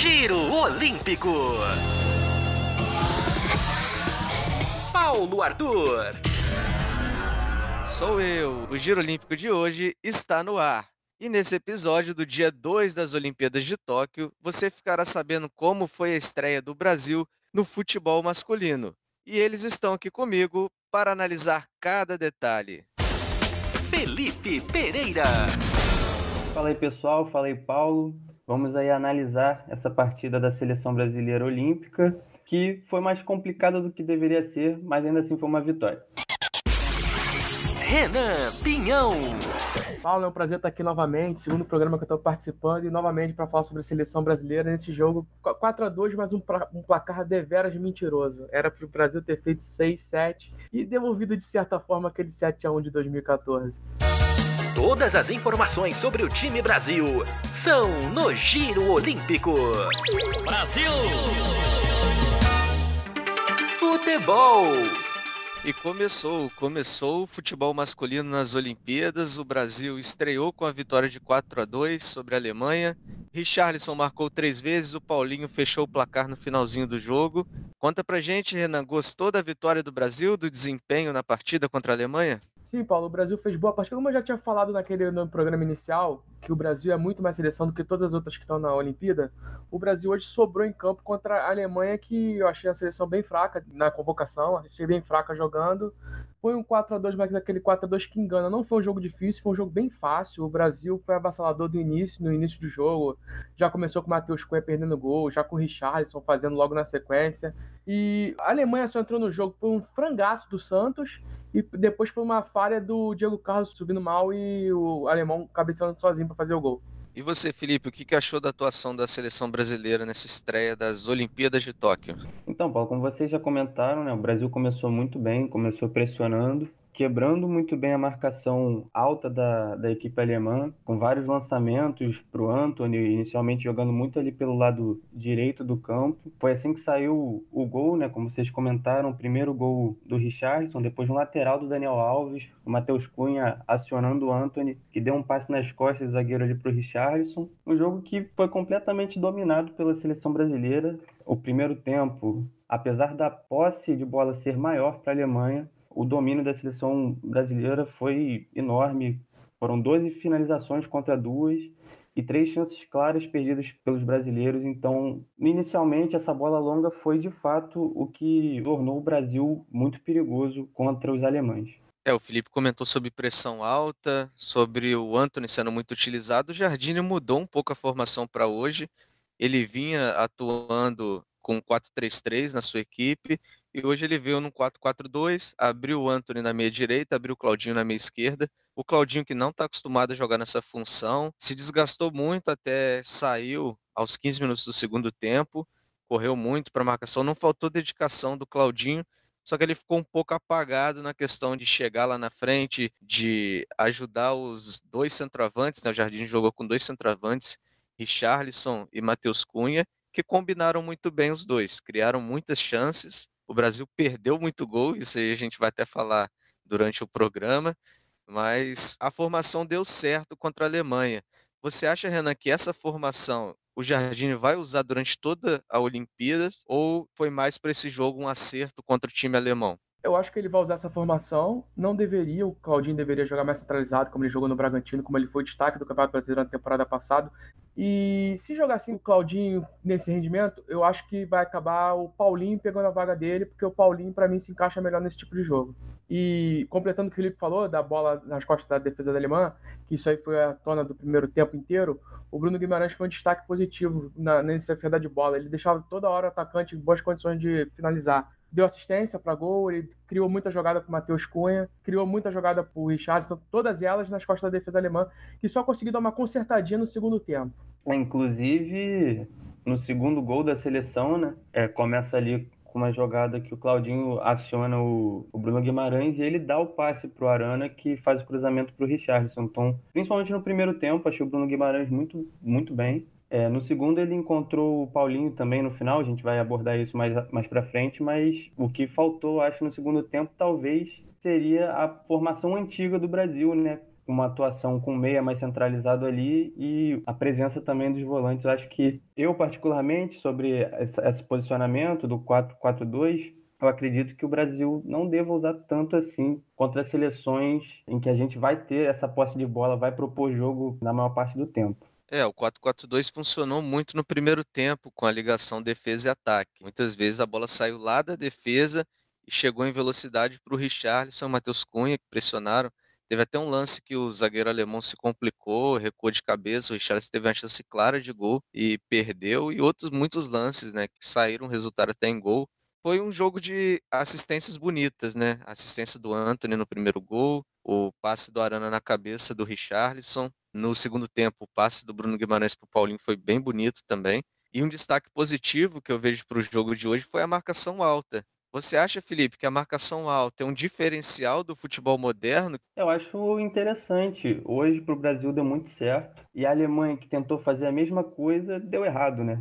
Giro Olímpico. Paulo Arthur. Sou eu. O Giro Olímpico de hoje está no ar. E nesse episódio do dia 2 das Olimpíadas de Tóquio, você ficará sabendo como foi a estreia do Brasil no futebol masculino. E eles estão aqui comigo para analisar cada detalhe. Felipe Pereira. Fala aí pessoal, fala aí Paulo. Vamos aí analisar essa partida da seleção brasileira olímpica, que foi mais complicada do que deveria ser, mas ainda assim foi uma vitória. Renan Pinhão. Paulo, é um prazer estar aqui novamente, segundo programa que eu estou participando, e novamente para falar sobre a seleção brasileira nesse jogo 4 a 2 mas um, um placar deveras mentiroso. Era para o Brasil ter feito 6, 7 e devolvido de certa forma aquele 7 a 1 de 2014. Todas as informações sobre o time Brasil são no Giro Olímpico. Brasil! Futebol. E começou, começou o futebol masculino nas Olimpíadas. O Brasil estreou com a vitória de 4 a 2 sobre a Alemanha. Richarlison marcou três vezes, o Paulinho fechou o placar no finalzinho do jogo. Conta pra gente, Renan, gostou da vitória do Brasil, do desempenho na partida contra a Alemanha? Sim, Paulo, o Brasil fez boa partida. Como eu já tinha falado naquele no programa inicial, que o Brasil é muito mais seleção do que todas as outras que estão na Olimpíada, o Brasil hoje sobrou em campo contra a Alemanha, que eu achei a seleção bem fraca na convocação, achei bem fraca jogando. Foi um 4 a 2 mas aquele 4 a 2 que engana. Não foi um jogo difícil, foi um jogo bem fácil. O Brasil foi avassalador do início, no início do jogo. Já começou com o Matheus Cunha perdendo gol, já com o Richarlison fazendo logo na sequência. E a Alemanha só entrou no jogo por um frangaço do Santos e depois por uma falha do Diego Carlos subindo mal e o alemão cabeceando sozinho para fazer o gol. E você, Felipe, o que achou da atuação da seleção brasileira nessa estreia das Olimpíadas de Tóquio? Então, Paulo, como vocês já comentaram, né, o Brasil começou muito bem, começou pressionando, quebrando muito bem a marcação alta da, da equipe alemã, com vários lançamentos para o Anthony, inicialmente jogando muito ali pelo lado direito do campo. Foi assim que saiu o gol, né? Como vocês comentaram, o primeiro gol do Richardson, depois um lateral do Daniel Alves, o Matheus Cunha acionando o Anthony, que deu um passe nas costas do zagueiro ali para o Richardson. Um jogo que foi completamente dominado pela seleção brasileira. O primeiro tempo, apesar da posse de bola ser maior para a Alemanha, o domínio da seleção brasileira foi enorme. Foram 12 finalizações contra duas e três chances claras perdidas pelos brasileiros. Então, inicialmente, essa bola longa foi de fato o que tornou o Brasil muito perigoso contra os alemães. É, o Felipe comentou sobre pressão alta, sobre o Anthony sendo muito utilizado. O Jardine mudou um pouco a formação para hoje. Ele vinha atuando com 4-3-3 na sua equipe e hoje ele veio no 4-4-2, abriu o Anthony na meia direita, abriu o Claudinho na meia esquerda. O Claudinho, que não está acostumado a jogar nessa função, se desgastou muito até saiu aos 15 minutos do segundo tempo, correu muito para a marcação, não faltou dedicação do Claudinho, só que ele ficou um pouco apagado na questão de chegar lá na frente, de ajudar os dois centroavantes, né? o Jardim jogou com dois centroavantes, Richarlison e Matheus Cunha, que combinaram muito bem os dois, criaram muitas chances, o Brasil perdeu muito gol, isso aí a gente vai até falar durante o programa, mas a formação deu certo contra a Alemanha. Você acha, Renan, que essa formação o Jardim vai usar durante toda a Olimpíadas ou foi mais para esse jogo um acerto contra o time alemão? Eu acho que ele vai usar essa formação. Não deveria, o Claudinho deveria jogar mais centralizado, como ele jogou no Bragantino, como ele foi destaque do Campeonato Brasileiro na temporada passada. E se jogar assim o Claudinho nesse rendimento, eu acho que vai acabar o Paulinho pegando a vaga dele, porque o Paulinho, para mim, se encaixa melhor nesse tipo de jogo. E completando o que o Felipe falou, da bola nas costas da defesa da Alemã, que isso aí foi a tona do primeiro tempo inteiro, o Bruno Guimarães foi um destaque positivo na, nessa de bola. Ele deixava toda hora o atacante em boas condições de finalizar deu assistência para gol, ele criou muita jogada para o Matheus Cunha, criou muita jogada para o Richardson, todas elas nas costas da defesa alemã, que só conseguiu dar uma consertadinha no segundo tempo. É, inclusive, no segundo gol da seleção, né, é, começa ali com uma jogada que o Claudinho aciona o, o Bruno Guimarães e ele dá o passe para o Arana, que faz o cruzamento para o Richardson. Então, principalmente no primeiro tempo, achei o Bruno Guimarães muito, muito bem. É, no segundo ele encontrou o Paulinho também no final, a gente vai abordar isso mais, mais para frente, mas o que faltou, acho, no segundo tempo, talvez seria a formação antiga do Brasil, né? Uma atuação com meia mais centralizado ali e a presença também dos volantes. Eu acho que eu, particularmente, sobre esse posicionamento do 4-4-2, eu acredito que o Brasil não deva usar tanto assim contra seleções em que a gente vai ter essa posse de bola, vai propor jogo na maior parte do tempo. É, o 4-4-2 funcionou muito no primeiro tempo com a ligação defesa e ataque. Muitas vezes a bola saiu lá da defesa e chegou em velocidade para o Richarlison e Matheus Cunha, que pressionaram. Teve até um lance que o zagueiro alemão se complicou, recuou de cabeça, o Richarlison teve uma chance clara de gol e perdeu, e outros muitos lances, né, que saíram, resultaram até em gol foi um jogo de assistências bonitas, né? assistência do Anthony no primeiro gol, o passe do Arana na cabeça do Richarlison. No segundo tempo, o passe do Bruno Guimarães para o Paulinho foi bem bonito também. E um destaque positivo que eu vejo para o jogo de hoje foi a marcação alta. Você acha, Felipe, que a marcação alta é um diferencial do futebol moderno? Eu acho interessante. Hoje para o Brasil deu muito certo. E a Alemanha, que tentou fazer a mesma coisa, deu errado, né?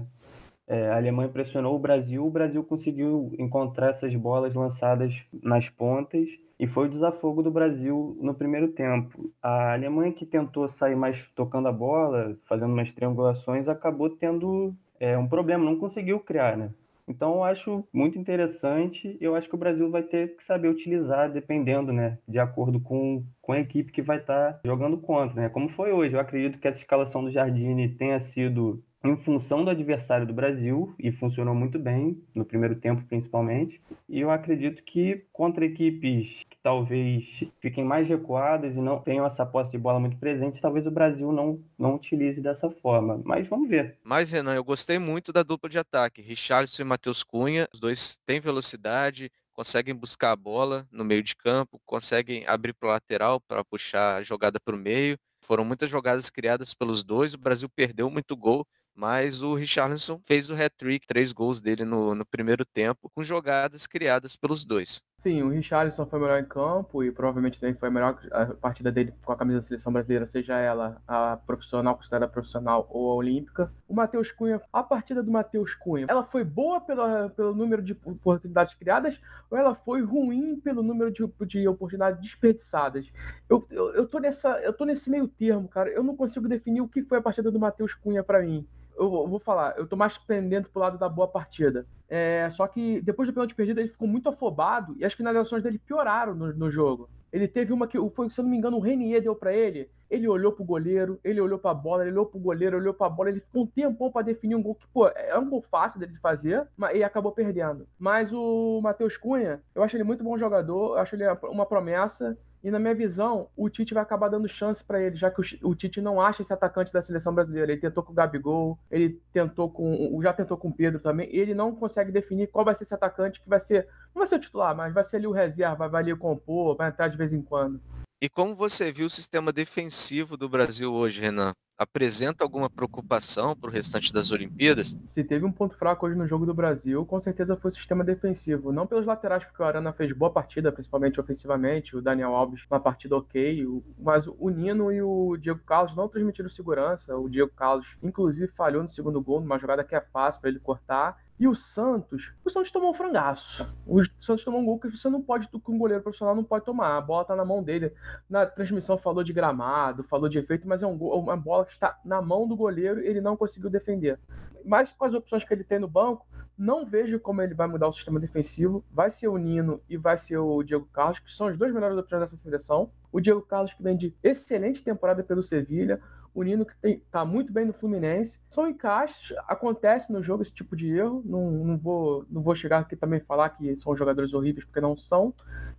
É, a Alemanha pressionou o Brasil, o Brasil conseguiu encontrar essas bolas lançadas nas pontas e foi o desafogo do Brasil no primeiro tempo. A Alemanha que tentou sair mais tocando a bola, fazendo umas triangulações, acabou tendo é, um problema, não conseguiu criar, né? Então eu acho muito interessante. Eu acho que o Brasil vai ter que saber utilizar, dependendo, né, de acordo com, com a equipe que vai estar tá jogando contra, né? Como foi hoje. Eu acredito que essa escalação do Jardine tenha sido em função do adversário do Brasil e funcionou muito bem no primeiro tempo principalmente. E eu acredito que contra equipes talvez fiquem mais recuadas e não tenham essa posse de bola muito presente, talvez o Brasil não não utilize dessa forma. Mas vamos ver. Mas Renan, eu gostei muito da dupla de ataque, Richarlison e Matheus Cunha. Os dois têm velocidade, conseguem buscar a bola no meio de campo, conseguem abrir para o lateral para puxar a jogada para o meio. Foram muitas jogadas criadas pelos dois. O Brasil perdeu muito gol mas o Richarlison fez o hat-trick, três gols dele no, no primeiro tempo, com jogadas criadas pelos dois. Sim, o Richarlison foi melhor em campo e provavelmente também foi a melhor a partida dele com a camisa da seleção brasileira, seja ela a profissional, considerada profissional ou a olímpica. O Matheus Cunha, a partida do Matheus Cunha, ela foi boa pela, pelo número de oportunidades criadas ou ela foi ruim pelo número de, de oportunidades desperdiçadas? Eu, eu, eu, tô nessa, eu tô nesse meio termo, cara. Eu não consigo definir o que foi a partida do Matheus Cunha para mim eu vou falar, eu tô mais pendendo pro lado da boa partida. É, só que depois do pênalti perdido, ele ficou muito afobado e as finalizações dele pioraram no, no jogo. Ele teve uma que, foi, se eu não me engano, o Renier deu para ele. Ele olhou pro goleiro, ele olhou pra bola, ele olhou pro goleiro, olhou pra bola. Ele ficou um tempão pra definir um gol que, pô, é um gol fácil dele de fazer, mas ele acabou perdendo. Mas o Matheus Cunha, eu acho ele muito bom jogador, eu acho ele uma promessa. E na minha visão, o Tite vai acabar dando chance para ele, já que o, Tite não acha esse atacante da seleção brasileira. Ele tentou com o Gabigol, ele tentou com, já tentou com o Pedro também. Ele não consegue definir qual vai ser esse atacante que vai ser, não vai ser o titular, mas vai ser ali o reserva, vai ali compor, vai entrar de vez em quando. E como você viu o sistema defensivo do Brasil hoje, Renan? Apresenta alguma preocupação para o restante das Olimpíadas? Se teve um ponto fraco hoje no jogo do Brasil, com certeza foi o sistema defensivo. Não pelos laterais, porque o Arana fez boa partida, principalmente ofensivamente, o Daniel Alves, uma partida ok, mas o Nino e o Diego Carlos não transmitiram segurança. O Diego Carlos, inclusive, falhou no segundo gol, numa jogada que é fácil para ele cortar. E o Santos, o Santos tomou um frangaço. O Santos tomou um gol que você não pode, com um goleiro profissional não pode tomar. A bola tá na mão dele. Na transmissão falou de gramado, falou de efeito, mas é um gol, uma bola que está na mão do goleiro ele não conseguiu defender. Mas com as opções que ele tem no banco, não vejo como ele vai mudar o sistema defensivo. Vai ser o Nino e vai ser o Diego Carlos, que são os dois melhores opções dessa seleção. O Diego Carlos, que vem de excelente temporada pelo Sevilha o Nino que tem, tá muito bem no Fluminense. São encaixes, acontece no jogo esse tipo de erro. Não, não, vou, não vou chegar aqui também falar que são jogadores horríveis, porque não são.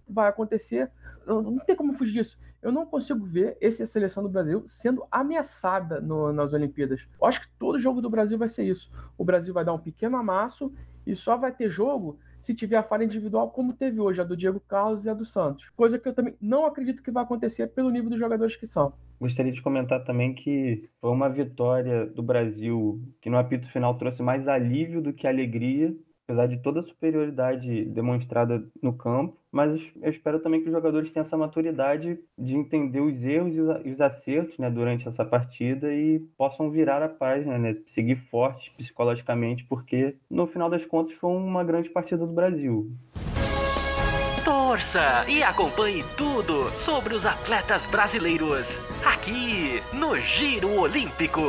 Vai acontecer. Não, não tem como fugir disso. Eu não consigo ver essa seleção do Brasil sendo ameaçada no, nas Olimpíadas. Eu acho que todo jogo do Brasil vai ser isso. O Brasil vai dar um pequeno amasso e só vai ter jogo se tiver a falha individual, como teve hoje a do Diego Carlos e a do Santos. Coisa que eu também não acredito que vai acontecer pelo nível dos jogadores que são. Gostaria de comentar também que foi uma vitória do Brasil que no apito final trouxe mais alívio do que alegria, apesar de toda a superioridade demonstrada no campo. Mas eu espero também que os jogadores tenham essa maturidade de entender os erros e os acertos né, durante essa partida e possam virar a página, né, seguir fortes psicologicamente, porque no final das contas foi uma grande partida do Brasil. torça e acompanhe tudo sobre os atletas brasileiros aqui no Giro Olímpico.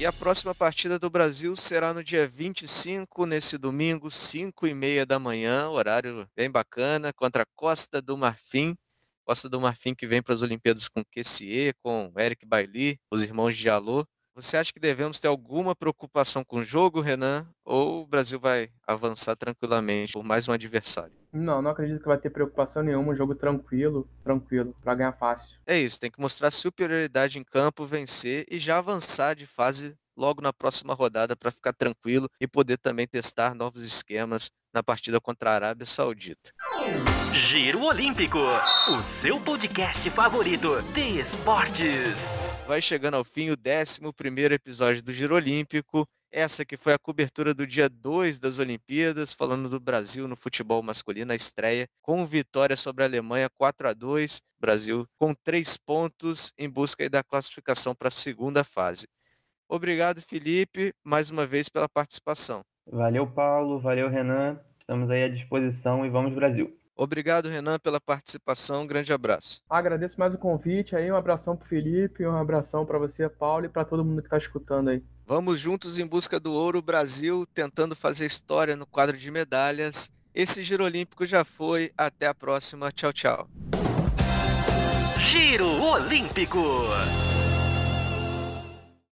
E a próxima partida do Brasil será no dia 25, nesse domingo, 5 e meia da manhã, horário bem bacana, contra a Costa do Marfim. Costa do Marfim que vem para as Olimpíadas com Kessier, com Eric Bailly, os irmãos de Alô. Você acha que devemos ter alguma preocupação com o jogo, Renan? Ou o Brasil vai avançar tranquilamente por mais um adversário? Não, não acredito que vai ter preocupação nenhuma. Um jogo tranquilo, tranquilo, para ganhar fácil. É isso, tem que mostrar superioridade em campo, vencer e já avançar de fase logo na próxima rodada para ficar tranquilo e poder também testar novos esquemas na partida contra a Arábia Saudita. Giro Olímpico, o seu podcast favorito de esportes. Vai chegando ao fim o 11 episódio do Giro Olímpico. Essa que foi a cobertura do dia 2 das Olimpíadas, falando do Brasil no futebol masculino, a estreia, com vitória sobre a Alemanha 4 a 2 Brasil com três pontos em busca da classificação para a segunda fase. Obrigado, Felipe, mais uma vez pela participação. Valeu, Paulo. Valeu, Renan. Estamos aí à disposição e vamos, Brasil. Obrigado, Renan, pela participação. Um grande abraço. Agradeço mais o convite aí. Um abração para Felipe, um abração para você, Paulo, e para todo mundo que está escutando aí. Vamos juntos em busca do ouro Brasil, tentando fazer história no quadro de medalhas. Esse Giro Olímpico já foi. Até a próxima. Tchau, tchau. Giro Olímpico.